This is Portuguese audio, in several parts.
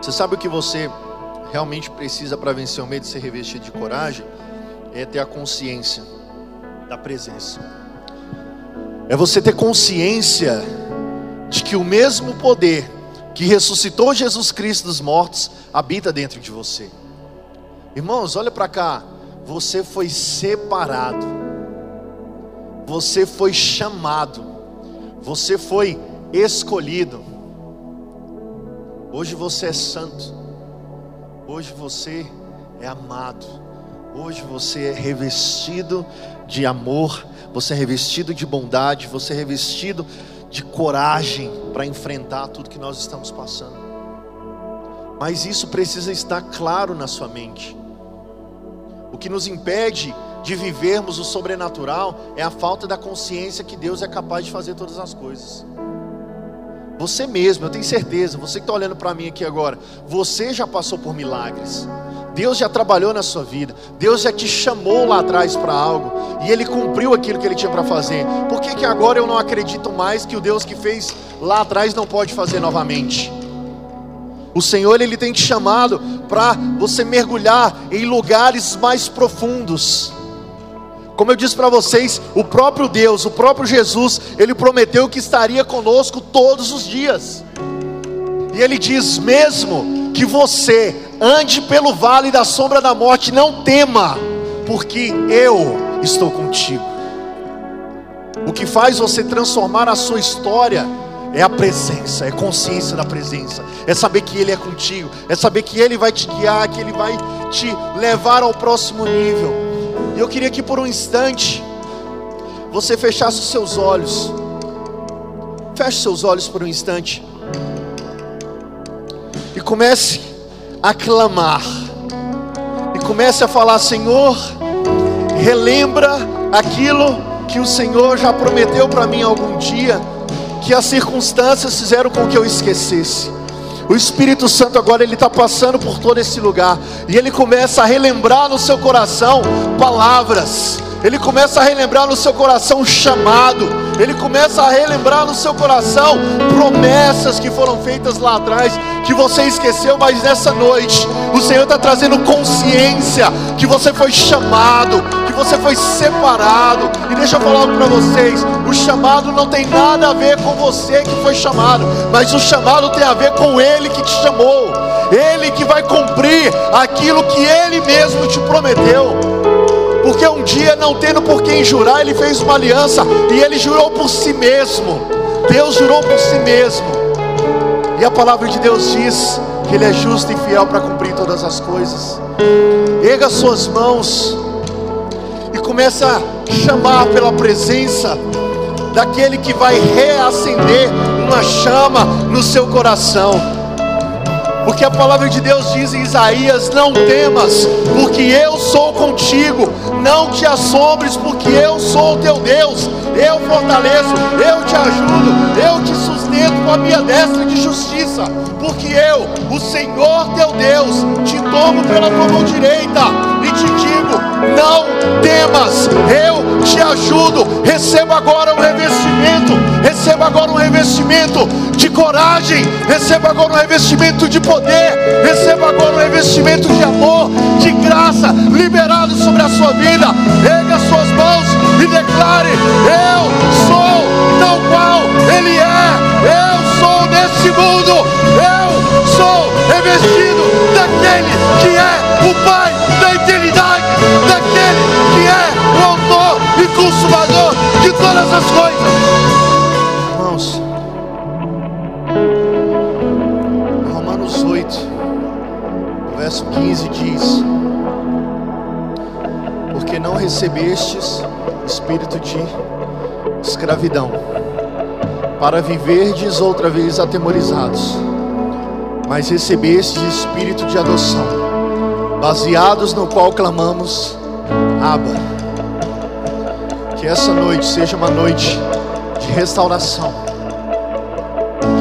Você sabe o que você realmente precisa para vencer o medo de ser revestido de coragem? É ter a consciência da presença. É você ter consciência de que o mesmo poder que ressuscitou Jesus Cristo dos mortos habita dentro de você. Irmãos, olha para cá. Você foi separado. Você foi chamado. Você foi escolhido. Hoje você é santo. Hoje você é amado. Hoje você é revestido de amor, você é revestido de bondade, você é revestido de coragem para enfrentar tudo que nós estamos passando. Mas isso precisa estar claro na sua mente. O que nos impede de vivermos o sobrenatural é a falta da consciência que Deus é capaz de fazer todas as coisas. Você mesmo, eu tenho certeza, você que está olhando para mim aqui agora, você já passou por milagres. Deus já trabalhou na sua vida, Deus já te chamou lá atrás para algo, e Ele cumpriu aquilo que Ele tinha para fazer. Por que, que agora eu não acredito mais que o Deus que fez lá atrás não pode fazer novamente? O Senhor, Ele tem te chamado para você mergulhar em lugares mais profundos. Como eu disse para vocês, o próprio Deus, o próprio Jesus, ele prometeu que estaria conosco todos os dias. E ele diz: mesmo que você ande pelo vale da sombra da morte, não tema, porque eu estou contigo. O que faz você transformar a sua história é a presença, é consciência da presença, é saber que Ele é contigo, é saber que Ele vai te guiar, que Ele vai te levar ao próximo nível. E eu queria que por um instante você fechasse os seus olhos. Feche seus olhos por um instante. E comece a clamar. E comece a falar: Senhor, relembra aquilo que o Senhor já prometeu para mim algum dia, que as circunstâncias fizeram com que eu esquecesse. O Espírito Santo agora ele está passando por todo esse lugar e ele começa a relembrar no seu coração palavras. Ele começa a relembrar no seu coração chamado. Ele começa a relembrar no seu coração promessas que foram feitas lá atrás, que você esqueceu, mas nessa noite o Senhor está trazendo consciência que você foi chamado, você foi separado. E deixa eu falar algo para vocês: o chamado não tem nada a ver com você que foi chamado, mas o chamado tem a ver com Ele que te chamou, Ele que vai cumprir aquilo que Ele mesmo te prometeu. Porque um dia, não tendo por quem jurar, ele fez uma aliança e ele jurou por si mesmo. Deus jurou por si mesmo. E a palavra de Deus diz que Ele é justo e fiel para cumprir todas as coisas. Erga suas mãos começa a chamar pela presença daquele que vai reacender uma chama no seu coração. Porque a palavra de Deus diz em Isaías: Não temas, porque eu sou contigo. Não te assombres, porque eu sou o teu Deus. Eu fortaleço, eu te ajudo, eu te sustento com a minha destra de justiça. Porque eu, o Senhor teu Deus, te tomo pela tua mão direita Não temas, eu te ajudo. Receba agora um revestimento, receba agora um revestimento de coragem, receba agora um revestimento de poder, receba agora um revestimento de amor, de graça, liberado sobre a sua vida. Erga suas mãos e declare: recebestes espírito de escravidão, para viverdes outra vez atemorizados, mas recebestes espírito de adoção, baseados no qual clamamos: Abba. Que essa noite seja uma noite de restauração,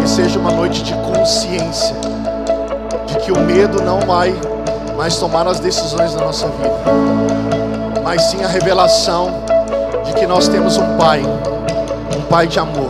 que seja uma noite de consciência que o medo não vai mais tomar as decisões da nossa vida, mas sim a revelação de que nós temos um Pai, um Pai de amor